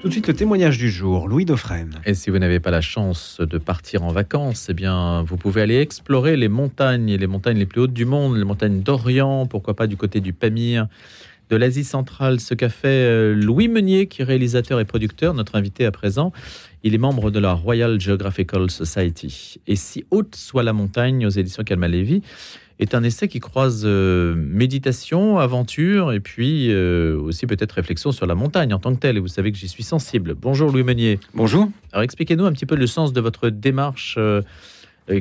Tout de suite, le témoignage du jour, Louis Dauphren. Et si vous n'avez pas la chance de partir en vacances, eh bien, vous pouvez aller explorer les montagnes, les montagnes les plus hautes du monde, les montagnes d'Orient, pourquoi pas du côté du Pamir, de l'Asie centrale. Ce qu'a fait euh, Louis Meunier, qui est réalisateur et producteur, notre invité à présent. Il est membre de la Royal Geographical Society. Et si haute soit la montagne aux éditions Calma est un essai qui croise euh, méditation, aventure et puis euh, aussi peut-être réflexion sur la montagne en tant que telle. Et vous savez que j'y suis sensible. Bonjour Louis Meunier. Bonjour. Alors expliquez-nous un petit peu le sens de votre démarche euh,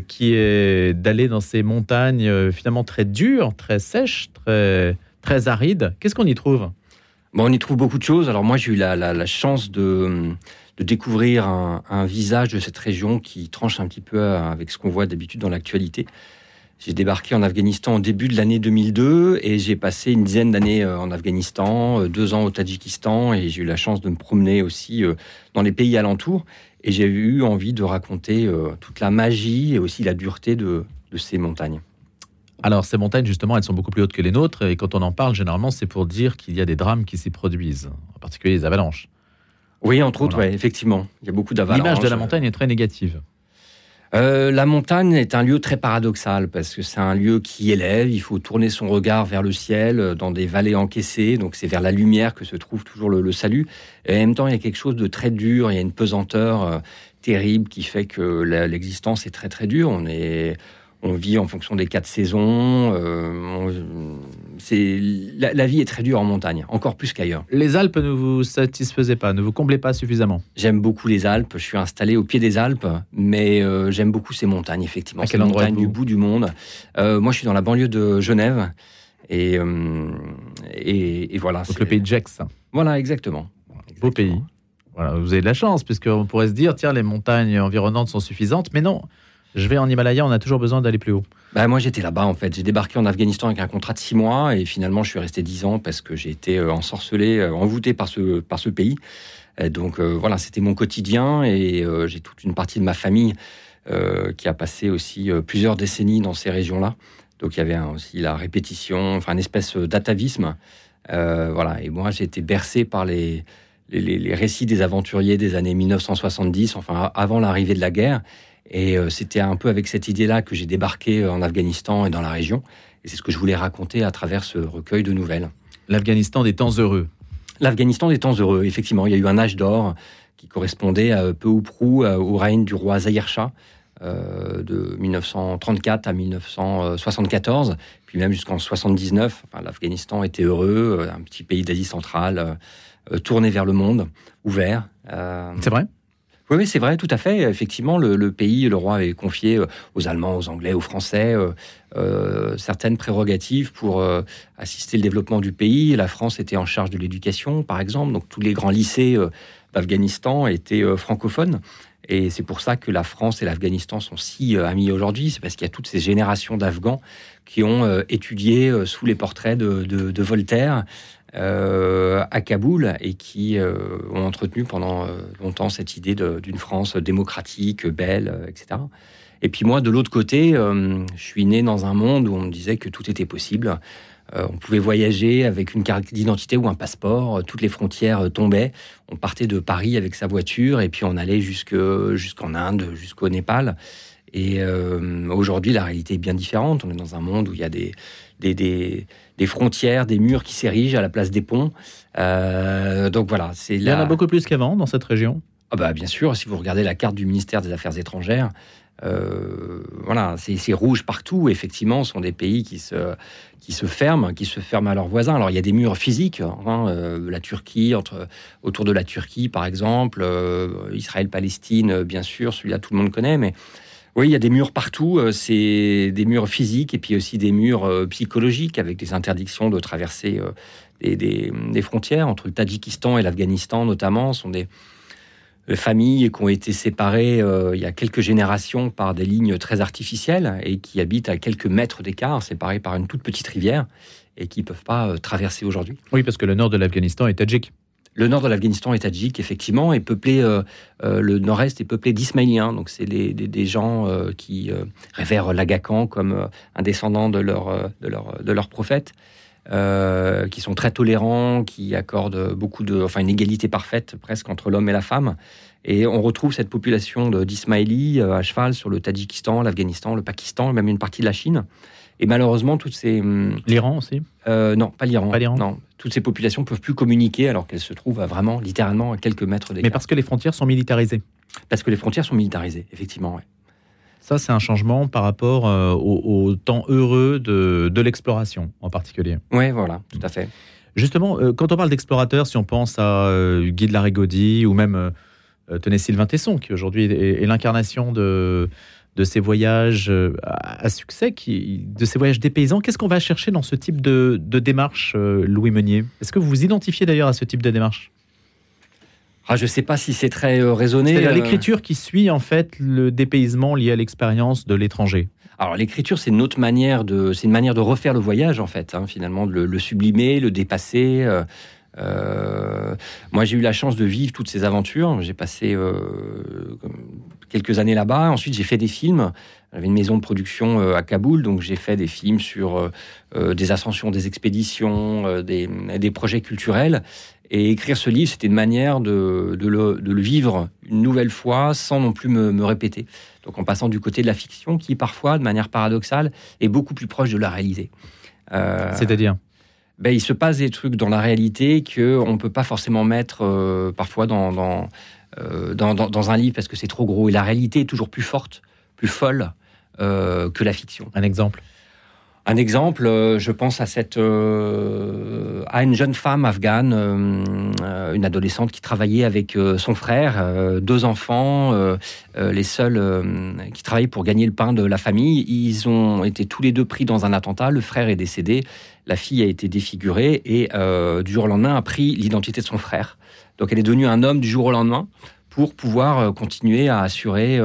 qui est d'aller dans ces montagnes finalement très dures, très sèches, très, très arides. Qu'est-ce qu'on y trouve? Bon, On y trouve beaucoup de choses. Alors moi j'ai eu la, chance de, de découvrir un, un, visage de cette région qui tranche un petit peu avec ce qu'on voit d'habitude dans l'actualité. J'ai débarqué en Afghanistan au début de l'année 2002 et j'ai passé une dizaine d'années euh, en Afghanistan, euh, deux ans au Tadjikistan et j'ai eu la chance de me promener aussi euh, dans les pays alentours. Et j'ai eu envie de raconter toute la magie et aussi la dureté de, ces montagnes. Alors ces montagnes, justement, elles sont beaucoup plus hautes que les nôtres et quand on en parle, généralement, c'est pour dire qu'il y a des drames qui s'y produisent, en particulier les avalanches. Oui, entre autres, effectivement. Il y a beaucoup d'avalanches. L'image de la montagne est très négative. Euh, la montagne est un lieu très paradoxal parce que c'est un lieu qui élève, il faut tourner son regard vers le ciel euh, dans des vallées encaissées, donc c'est vers la lumière que se trouve toujours le, salut. Et en même temps, il y a quelque chose de très dur, il y a une pesanteur euh, terrible qui fait que l'existence est très très dure. On est on vit en fonction des quatre saisons. Euh, c'est la, vie est très dure en montagne, encore plus qu'ailleurs. Les Alpes ne vous satisfaisaient pas, ne vous comblez pas suffisamment? J'aime beaucoup les Alpes. Je suis installé au pied des Alpes, mais euh, j'aime beaucoup ces montagnes. Effectivement, à quel endroit montagnes du bout du monde. Euh, moi, je suis dans la banlieue de Genève, et et, voilà. Donc le pays de Gex. Voilà, exactement. Beau pays. Voilà, vous avez de la chance, puisqu'on pourrait se dire, tiens, les montagnes environnantes sont suffisantes, mais non je vais en Himalaya, on a toujours besoin d'aller plus haut. Bah, moi, j'étais là-bas, en fait. J'ai débarqué en Afghanistan avec un contrat de six mois et finalement, je suis resté dix ans parce que j'ai été euh, ensorcelé, euh, envoûté par ce, par ce pays. donc, euh, voilà, c'était mon quotidien et j'ai toute une partie de ma famille qui a passé aussi plusieurs décennies dans ces régions-là. Donc, il y avait aussi la répétition, enfin, une espèce d'atavisme. voilà, et moi, j'ai été bercé par les, les récits des aventuriers des années 1970, enfin, avant l'arrivée de la guerre. Et euh, c'était un peu avec cette idée-là que j'ai débarqué euh, en Afghanistan et dans la région. Et c'est ce que je voulais raconter à travers ce recueil de nouvelles. L'Afghanistan des temps heureux. L'Afghanistan des temps heureux, effectivement. Il y a eu un âge d'or qui correspondait à, peu ou prou euh, au règne du roi Zahir Shah. de 1934 à 1974, puis même jusqu'en 79, l'Afghanistan était heureux, un petit pays d'Asie centrale, tourné vers le monde, ouvert. C'est vrai? Oui, c'est vrai, tout à fait. Effectivement, le, pays, le roi avait confié euh, aux Allemands, aux Anglais, aux Français euh, euh, certaines prérogatives pour assister le développement du pays. La France était en charge de l'éducation, par exemple. Donc tous les grands lycées d'Afghanistan étaient francophones. Et c'est pour ça que la France et l'Afghanistan sont si amis aujourd'hui. C'est parce qu'il y a toutes ces générations d'Afghans qui ont étudié sous les portraits de Voltaire à Kaboul et qui euh, ont entretenu pendant euh, longtemps cette idée d'une France démocratique, belle, etc. Et puis moi, de l'autre côté, je suis né dans un monde où on disait que tout était possible. on pouvait voyager avec une carte d'identité ou un passeport, toutes les frontières tombaient. On partait de Paris avec sa voiture et puis on allait jusqu'en Inde, jusqu'au Népal. Et aujourd'hui, la réalité est bien différente. On est dans un monde où il y a des, des, des, frontières, des murs qui s'érigent à la place des ponts. Euh, donc voilà, c'est Il y en a beaucoup plus qu'avant dans cette région? Ah bah bien sûr, si vous regardez la carte du ministère des Affaires étrangères, euh, voilà, c'est rouge partout. Effectivement, ce sont des pays qui se, qui se ferment, qui se ferment à leurs voisins. Alors il y a des murs physiques, hein, euh, la Turquie, entre, autour de la Turquie par exemple, Israël-Palestine, bien sûr, celui-là tout le monde connaît, mais oui, il y a des murs partout. Euh, c'est des murs physiques et puis aussi des murs euh, psychologiques avec des interdictions de traverser euh, des, frontières entre le Tadjikistan et l'Afghanistan notamment. Ce sont des familles qui ont été séparées il y a quelques générations par des lignes très artificielles et qui habitent à quelques mètres d'écart, séparées par une toute petite rivière et qui ne peuvent pas traverser aujourd'hui. Oui, parce que le nord de l'Afghanistan est tadjik. Le nord de l'Afghanistan est tadjik, effectivement, est peuplé, euh, euh, le nord-est est peuplé d'Ismaéliens. Donc, c'est des, gens euh, qui révèrent l'Agacan comme un descendant de leur, de leur, de leur prophète. qui sont très tolérants, qui accordent beaucoup de, enfin une égalité parfaite presque entre l'homme et la femme. Et on retrouve cette population d'Ismaélis à cheval sur le Tadjikistan, l'Afghanistan, le Pakistan, même une partie de la Chine. Et malheureusement, toutes ces... Hum, L'Iran aussi Non, pas l'Iran. Non, toutes ces populations peuvent plus communiquer alors qu'elles se trouvent vraiment, littéralement, à quelques mètres des. Mais parce que les frontières sont militarisées. Parce que les frontières sont militarisées, effectivement, oui. Ça, c'est un changement par rapport euh, au, temps heureux de, de l'exploration, en particulier. Oui, voilà, tout à fait. Justement, euh, quand on parle d'explorateurs, si on pense à euh, Guy de la Rigaudy ou même, tenez, Sylvain Tesson, qui aujourd'hui est l'incarnation de de ces voyages euh, à succès, qui, de ces voyages des paysans. Qu'est-ce qu'on va chercher dans ce type de, démarche, euh, Louis Meunier? Est-ce que vous vous identifiez d'ailleurs à ce type de démarche? Ah, je ne sais pas si c'est très euh, raisonné. C'est l'écriture qui suit en fait le dépaysement lié à l'expérience de l'étranger. Alors l'écriture, c'est une autre manière de, c'est une manière de refaire le voyage en fait, hein, finalement, de le, sublimer, le dépasser. Moi, j'ai eu la chance de vivre toutes ces aventures. J'ai passé quelques années là-bas. Ensuite, j'ai fait des films. J'avais une maison de production euh, à Kaboul, donc j'ai fait des films sur euh, euh, des ascensions, des expéditions, des, projets culturels. Et écrire ce livre, c'était une manière de, le, vivre une nouvelle fois sans non plus me, répéter. Donc en passant du côté de la fiction, qui parfois, de manière paradoxale, est beaucoup plus proche de la réalité. C'est-à-dire? Ben, il se passe des trucs dans la réalité qu'on ne peut pas forcément mettre parfois dans, dans, euh, dans, un livre parce que c'est trop gros. Et la réalité est toujours plus forte, plus folle euh, que la fiction. Un exemple? Un exemple, euh, je pense à cette à une jeune femme afghane, une adolescente qui travaillait avec son frère, deux enfants, les seuls qui travaillaient pour gagner le pain de la famille. Ils ont été tous les deux pris dans un attentat. Le frère est décédé, la fille a été défigurée et du jour au lendemain a pris l'identité de son frère. Donc elle est devenue un homme du jour au lendemain pour pouvoir euh, continuer à assurer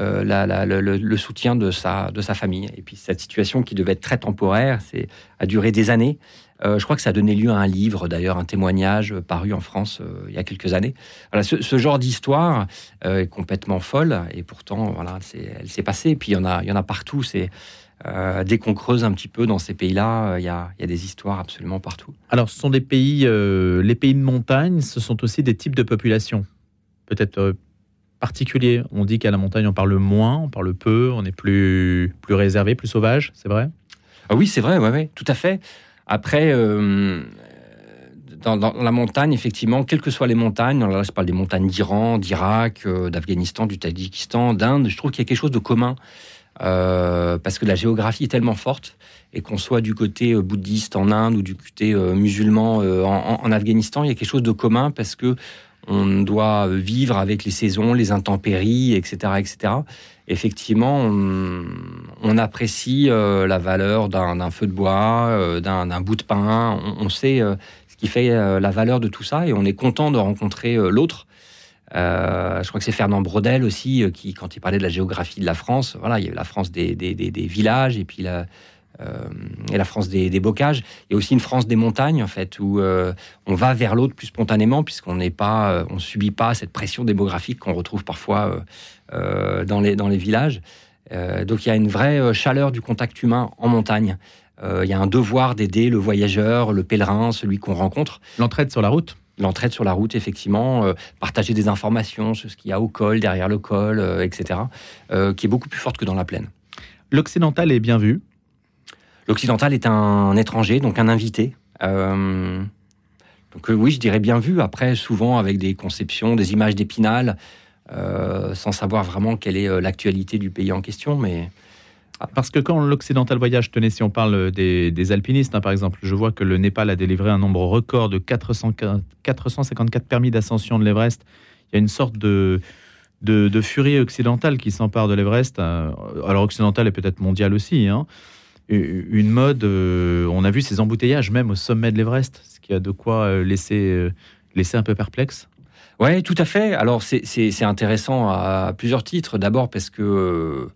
euh, euh, le, soutien de sa, de sa famille. Et puis cette situation qui devait être très temporaire, c'est a duré des années. je crois que ça a donné lieu à un livre, d'ailleurs, un témoignage paru en France il y a quelques années. Voilà, ce, genre d'histoire est complètement folle, et pourtant, voilà, elle s'est passée. Et puis il y en a, il y en a partout. C'est euh, dès qu'on creuse un petit peu dans ces pays-là, il y, a des histoires absolument partout. Alors, ce sont des pays, euh, les pays de montagne, ce sont aussi des types de populations, peut-être euh, particuliers. On dit qu'à la montagne, on parle moins, on parle peu, on est plus, plus réservé, plus sauvage, c'est vrai? Ah Oui, c'est vrai, ouais, ouais, tout à fait. Après, dans, la montagne, effectivement, quelles que soient les montagnes, là, je parle des montagnes d'Iran, d'Irak, d'Afghanistan, du Tadjikistan, d'Inde, je trouve qu'il y a quelque chose de commun. Euh, parce que la géographie est tellement forte et qu'on soit du côté euh, bouddhiste en Inde ou du côté euh, musulman en, Afghanistan, il y a quelque chose de commun parce que on doit vivre avec les saisons, les intempéries, etc., etc. Effectivement, on, apprécie la valeur d'un feu de bois, d'un bout de pain. On, sait ce qui fait la valeur de tout ça et on est content de rencontrer l'autre euh, je crois que c'est Fernand Brodel aussi euh, qui, quand il parlait de la géographie de la France, voilà, il y avait la France des, villages et puis la, euh, et la France des, bocages. Il y a aussi une France des montagnes en fait où on va vers l'autre plus spontanément puisqu'on n'est pas, on subit pas cette pression démographique qu'on retrouve parfois dans les dans les villages. donc il y a une vraie chaleur du contact humain en montagne. il y a un devoir d'aider le voyageur, le pèlerin, celui qu'on rencontre. L'entraide sur la route l'entraide sur la route, effectivement, euh, partager des informations sur ce qu'il y a au col, derrière le col, euh, etc., euh, qui est beaucoup plus forte que dans la plaine. L'occidental est bien vu L'occidental est un étranger, donc un invité. donc oui, je dirais bien vu. Après, souvent avec des conceptions, des images d'épinal, sans savoir vraiment quelle est l'actualité du pays en question, mais parce que quand l'Occidental Voyage tenait, si on parle des, alpinistes, hein, par exemple, je vois que le Népal a délivré un nombre record de 454 permis d'ascension de l'Everest. Il y a une sorte de, de, furie occidentale qui s'empare de l'Everest. Euh, alors occidentale et peut-être mondiale aussi. Hein. Une mode, euh, on a vu ces embouteillages même au sommet de l'Everest, ce qui a de quoi euh, laisser, laisser un peu perplexe. Oui, tout à fait. Alors c'est intéressant à plusieurs titres. D'abord parce que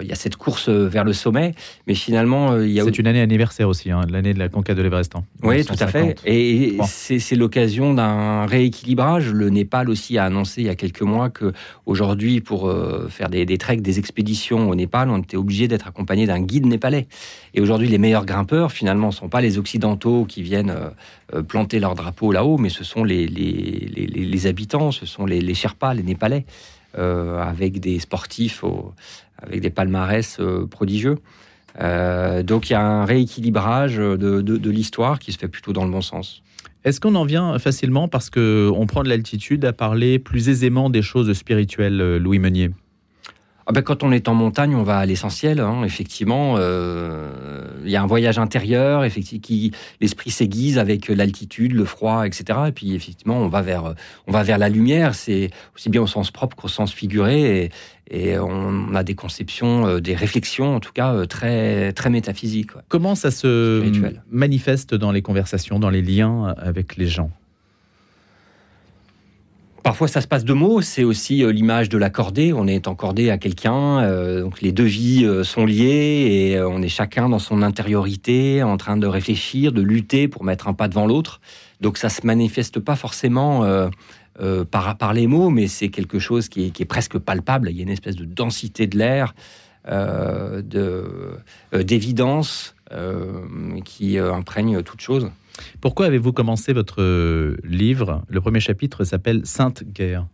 il y a cette course vers le sommet, mais finalement, il y a. C'est une année anniversaire aussi, hein, l'année de la conquête de l'Everest. Hein, oui, tout à fait. Et c'est l'occasion d'un rééquilibrage. Le Népal aussi a annoncé il y a quelques mois que aujourd'hui, pour faire des, des treks, des expéditions au Népal, on était obligé d'être accompagné d'un guide népalais. Et aujourd'hui, les meilleurs grimpeurs, finalement, ne sont pas les Occidentaux qui viennent planter leur drapeau là-haut, mais ce sont les, les, les, habitants, ce sont les, les Sherpas, les Népalais. Euh, avec des sportifs avec des palmarès euh, prodigieux. Euh, donc il y a un rééquilibrage de, l'histoire qui se fait plutôt dans le bon sens. Est-ce qu'on en vient facilement parce qu'on prend de l'altitude à parler plus aisément des choses spirituelles, Louis Meunier? Ah ben, quand on est en montagne, on va à l'essentiel. Hein. Effectivement, euh, il y a un voyage intérieur, effectivement, qui l'esprit s'aiguise avec l'altitude, le froid, etc. Et puis effectivement, on va vers, on va vers la lumière. C'est aussi bien au sens propre qu'au sens figuré. Et, et, on a des conceptions, euh, des réflexions, en tout cas euh, très, très métaphysiques. Comment ça se manifeste dans les conversations, dans les liens avec les gens? Parfois, ça se passe de mots. C'est aussi euh, l'image de la cordée. On est encordé à quelqu'un. Euh, donc, les deux vies euh, sont liées et on est chacun dans son intériorité, en train de réfléchir, de lutter pour mettre un pas devant l'autre. Donc, ça se manifeste pas forcément par, par les mots, mais c'est quelque chose qui est, qui est, presque palpable. Il y a une espèce de densité de l'air, d'évidence qui imprègne toute chose. Pourquoi avez-vous commencé votre euh, livre? Le premier chapitre s'appelle Sainte Guerre.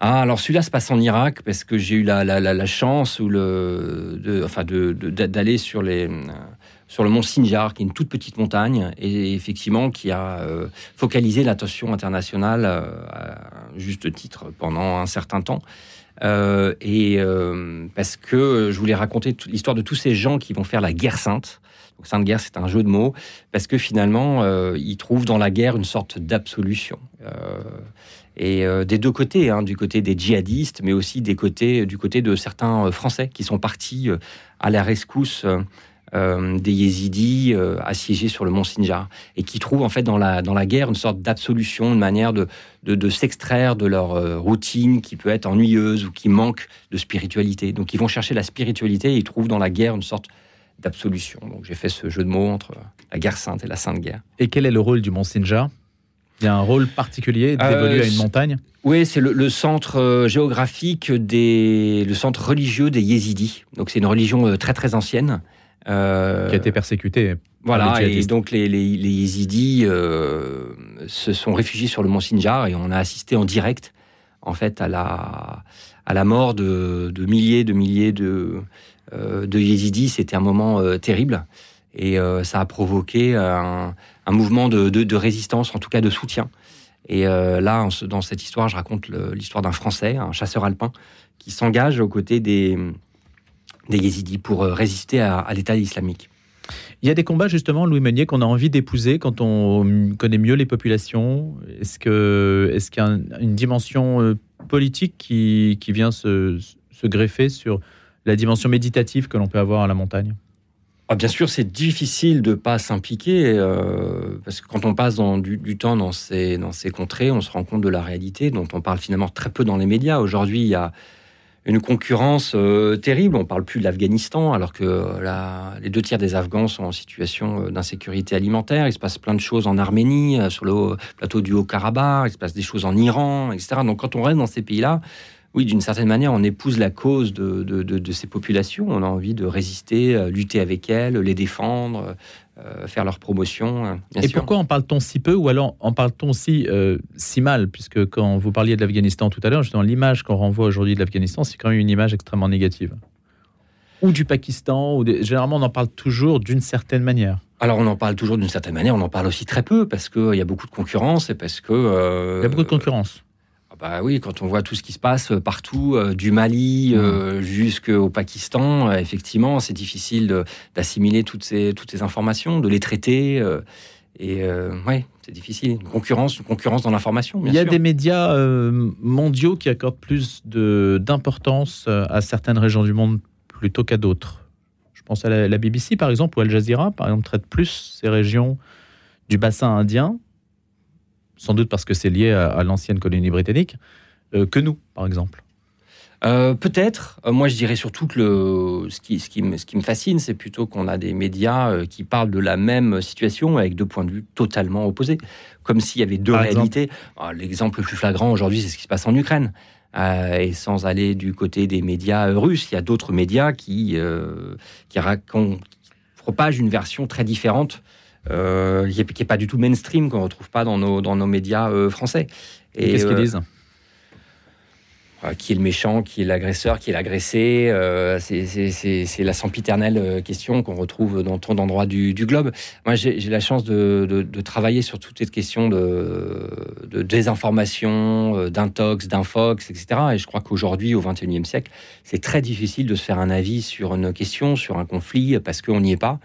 Ah, alors celui-là se passe en Irak parce que j'ai eu la, chance ou le, enfin d'aller sur, sur le mont Sinjar, qui est une toute petite montagne, et effectivement qui a euh, focalisé l'attention internationale euh, à juste titre pendant un certain temps. et parce que je voulais raconter l'histoire de tous ces gens qui vont faire la guerre sainte, Sainte Guerre, c'est un jeu de mots, parce que finalement, euh, ils trouvent dans la guerre une sorte d'absolution. Euh, et euh, des deux côtés, hein, du côté des djihadistes, mais aussi des côtés, du côté de certains Français qui sont partis à la rescousse des yézidis assiégés sur le mont Sinjar, et qui trouvent en fait dans la, dans la guerre une sorte d'absolution, une manière de, de, de s'extraire de leur routine qui peut être ennuyeuse ou qui manque de spiritualité. Donc ils vont chercher la spiritualité et ils trouvent dans la guerre une sorte d'absolution. Donc j'ai fait ce jeu de mots entre la guerre sainte et la sainte guerre. Et quel est le rôle du Mont Sinjar Il y a un rôle particulier d'évoluer euh, à une montagne? Oui, c'est le, centre euh, géographique, des, le centre religieux des Yézidis. Donc c'est une religion euh, très très ancienne. qui a été persécutée. Voilà, et donc les, les, Yézidis se sont réfugiés sur le Mont Sinjar et on a assisté en direct en fait à la, à la mort de, de milliers de milliers de, euh, de Yézidis, c'était un moment euh, terrible. Et euh, ça a provoqué un, mouvement de, résistance, en tout cas de soutien. Et là, dans cette histoire, je raconte l'histoire d'un Français, un chasseur alpin, qui s'engage aux côtés des, des Yézidis pour résister à, l'État islamique. Il y a des combats justement, Louis Meunier, qu'on a envie d'épouser quand on connaît mieux les populations. Est-ce qu'il y a une dimension politique qui, vient se greffer sur la dimension méditative que l'on peut avoir à la montagne ah, Bien sûr, c'est difficile de ne pas s'impliquer, euh, parce que quand on passe du, temps dans ces, contrées, on se rend compte de la réalité dont on parle finalement très peu dans les médias. Aujourd'hui, il y a une concurrence euh, terrible. On parle plus de l'Afghanistan, alors que les deux tiers des Afghans sont en situation euh, d'insécurité alimentaire. Il se passe plein de choses en Arménie, sur le plateau du Haut-Karabakh, il se passe des choses en Iran, etc. Donc quand on reste dans ces pays-là, oui, d'une certaine manière, on épouse la cause de, ces populations. On a envie de résister, euh, lutter avec elles, les défendre, euh, faire leur promotion. Hein, Et pourquoi en parle-t-on si peu ou alors en parle-t-on si, euh, si mal? Puisque quand vous parliez de l'Afghanistan tout à l'heure, justement, l'image qu'on renvoie aujourd'hui de l'Afghanistan, c'est quand même une image extrêmement négative. Ou du Pakistan, ou généralement on en parle toujours d'une certaine manière. Alors on en parle toujours d'une certaine manière, on en parle aussi très peu parce qu'il y a beaucoup de concurrence et parce que... Il y a beaucoup de concurrence. Bah oui, quand on voit tout ce qui se passe euh, partout, euh, du Mali euh, jusqu'au Pakistan, effectivement, c'est difficile d'assimiler toutes ces, toutes ces informations, de les traiter. et oui, c'est difficile. Une concurrence, une concurrence dans l'information. Il y a des médias mondiaux qui accordent plus d'importance à certaines régions du monde plutôt qu'à d'autres. Je pense à la, la, BBC, par exemple, ou Al Jazeera, par exemple, traite plus ces régions du bassin indien sans doute parce que c'est lié à, l'ancienne colonie britannique, euh, que nous, par exemple. Euh, peut-être. Euh, moi, je dirais surtout que le, ce, qui, ce, qui me, ce qui me fascine, c'est plutôt qu'on a des médias euh, qui parlent de la même situation avec deux points de vue totalement opposés, comme s'il y avait deux réalités. Ah, l'exemple le plus flagrant aujourd'hui, c'est ce qui se passe en Ukraine. et sans aller du côté des médias russes, il y a d'autres médias qui, qui, racontent, propagent une version très différente, qui n'est pas du tout mainstream, qu'on ne retrouve pas dans nos, dans nos médias français. Et qu'est-ce qu'ils disent? Euh, qui est le méchant, qui est l'agresseur, qui est l'agressé. Euh, c'est la sempiternelle euh, question qu'on retrouve dans tant d'endroits du, globe. Moi, j'ai la chance de, travailler sur toute cette question de, de désinformation, d'intox, d'infox, etc. Et je crois qu'aujourd'hui, au XXIe siècle, c'est très difficile de se faire un avis sur une question, sur un conflit, parce qu'on n'y est pas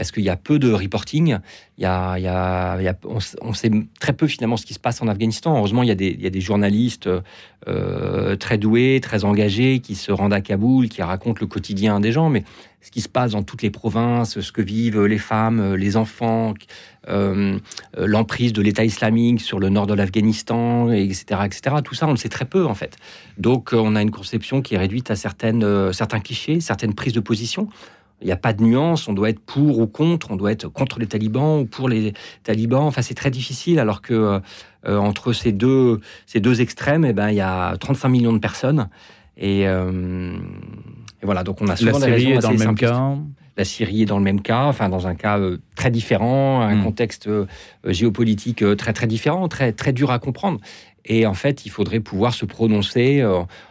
parce qu'il y a peu de reporting. Il y a, il y a, on, sait très peu finalement ce qui se passe en Afghanistan. Heureusement, il y a des, journalistes euh, très doués, très engagés, qui se rendent à Kaboul, qui racontent le quotidien des gens, mais ce qui se passe dans toutes les provinces, ce que vivent les femmes, les enfants, euh, l'emprise de l'État islamique sur le nord de l'Afghanistan, etc., etc. Tout ça, on le sait très peu en fait. Donc, on a une conception qui est réduite à certaines, certains clichés, certaines prises de position. Il n'y a pas de nuance, on doit être pour ou contre, on doit être contre les talibans ou pour les talibans. Enfin, c'est très difficile alors que euh, entre ces deux, ces deux extrêmes, eh ben, il y a 35 millions de personnes. Et, euh, voilà, donc on a souvent La Syrie est dans le même cas la Syrie est dans le même cas, enfin dans un cas euh, très différent, un hmm. contexte géopolitique très très différent, très très dur à comprendre. Et en fait, il faudrait pouvoir se prononcer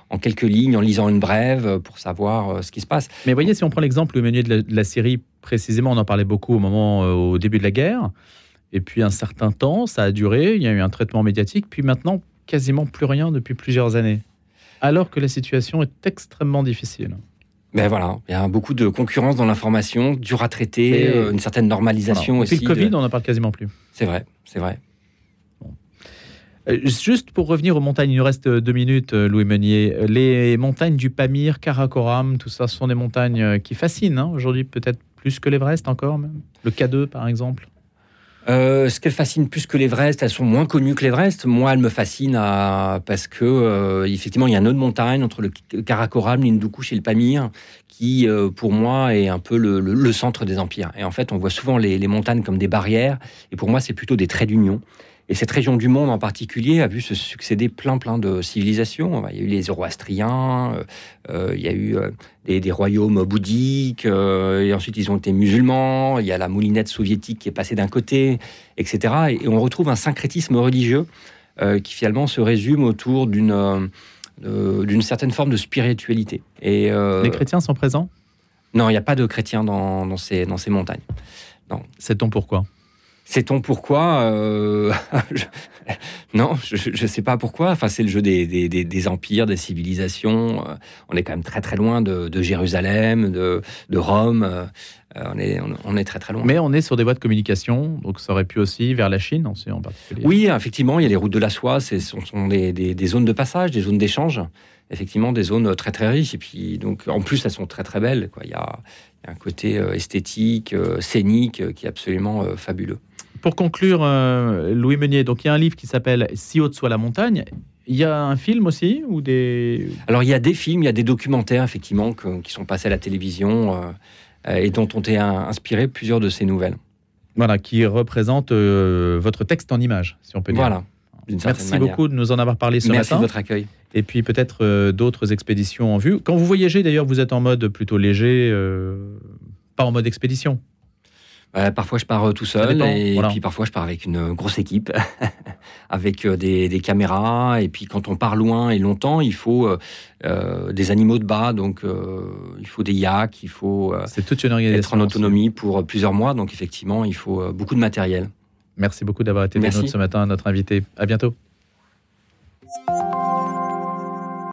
en quelques lignes, en lisant une brève, euh, pour savoir euh, ce qui se passe. Mais voyez, si on prend l'exemple au menu de la, Syrie, précisément, on en parlait beaucoup au moment, euh, au début de la guerre. Et puis un certain temps, ça a duré, il y a eu un traitement médiatique, puis maintenant, quasiment plus rien depuis plusieurs années. Alors que la situation est extrêmement difficile. Ben voilà, il y a beaucoup de concurrence dans l'information, dur à traiter, une certaine normalisation aussi. Depuis le Covid, on n'en parle quasiment plus. C'est vrai, c'est vrai. Euh, juste pour revenir aux montagnes, il nous reste deux minutes, euh, Louis Meunier. Les montagnes du Pamir, Karakoram, tout ça, ce sont des montagnes euh, qui fascinent hein, aujourd'hui, peut-être plus que l'Everest encore même. Le K2, par exemple. ce qu'elles fascinent plus que l'Everest, elles sont moins connues que l'Everest? Moi, elles me fascinent parce que effectivement, il y a un autre montagne entre le Karakoram, l'Hindoukouch et le Pamir, qui, pour moi, est un peu le, centre des empires. Et en fait, on voit souvent les montagnes comme des barrières, et pour moi, c'est plutôt des traits d'union. Et cette région du monde en particulier a vu se succéder plein plein de civilisations. Il y a eu les Zoroastriens, euh, euh, il y a eu euh, des, royaumes bouddhiques, et ensuite ils ont été musulmans. Il y a la moulinette soviétique qui est passée d'un côté, etc. Et, on retrouve un syncrétisme religieux qui finalement se résume autour d'une d'une certaine forme de spiritualité. Et les chrétiens sont présents? Non, il n'y a pas de chrétiens dans, dans, ces, dans ces montagnes. Sait-on pourquoi? Sait-on pourquoi euh, Non, je ne sais pas pourquoi. Enfin, c'est le jeu des, des, empires, des civilisations. Euh, on est quand même très très loin de, Jérusalem, de, de Rome. Euh, on, est, on, est très très loin. Mais on est sur des voies de communication, donc ça aurait pu aussi vers la Chine en particulier. Oui, effectivement, il y a les routes de la soie, ce sont, sont des, des, zones de passage, des zones d'échange. Effectivement, des zones très très riches. Et puis, donc, en plus, elles sont très très belles. Quoi. Il, y a, un côté esthétique, scénique qui est absolument fabuleux. Pour conclure, euh, Louis Meunier, donc il y a un livre qui s'appelle Si haute soit la montagne. Il y a un film aussi ou des? Alors il y a des films, il y a des documentaires effectivement qui sont passés à la télévision euh, et dont ont été inspirés plusieurs de ces nouvelles. Voilà, qui représentent euh, votre texte en images, si on peut dire. Voilà. Merci beaucoup de nous en avoir parlé ce matin. Merci de votre accueil. Et puis peut-être d'autres expéditions en vue. Quand vous voyagez, d'ailleurs, vous êtes en mode plutôt léger, pas en mode expédition. Euh, parfois, je pars euh, tout seul et puis parfois, je pars avec une euh, grosse équipe, avec des, caméras. Et puis, quand on part loin et longtemps, il faut des animaux de bas, donc il faut des yaks, il faut être en autonomie pour plusieurs mois. Donc, effectivement, il faut beaucoup de matériel. Merci beaucoup d'avoir été avec nous ce matin, notre invité. À bientôt.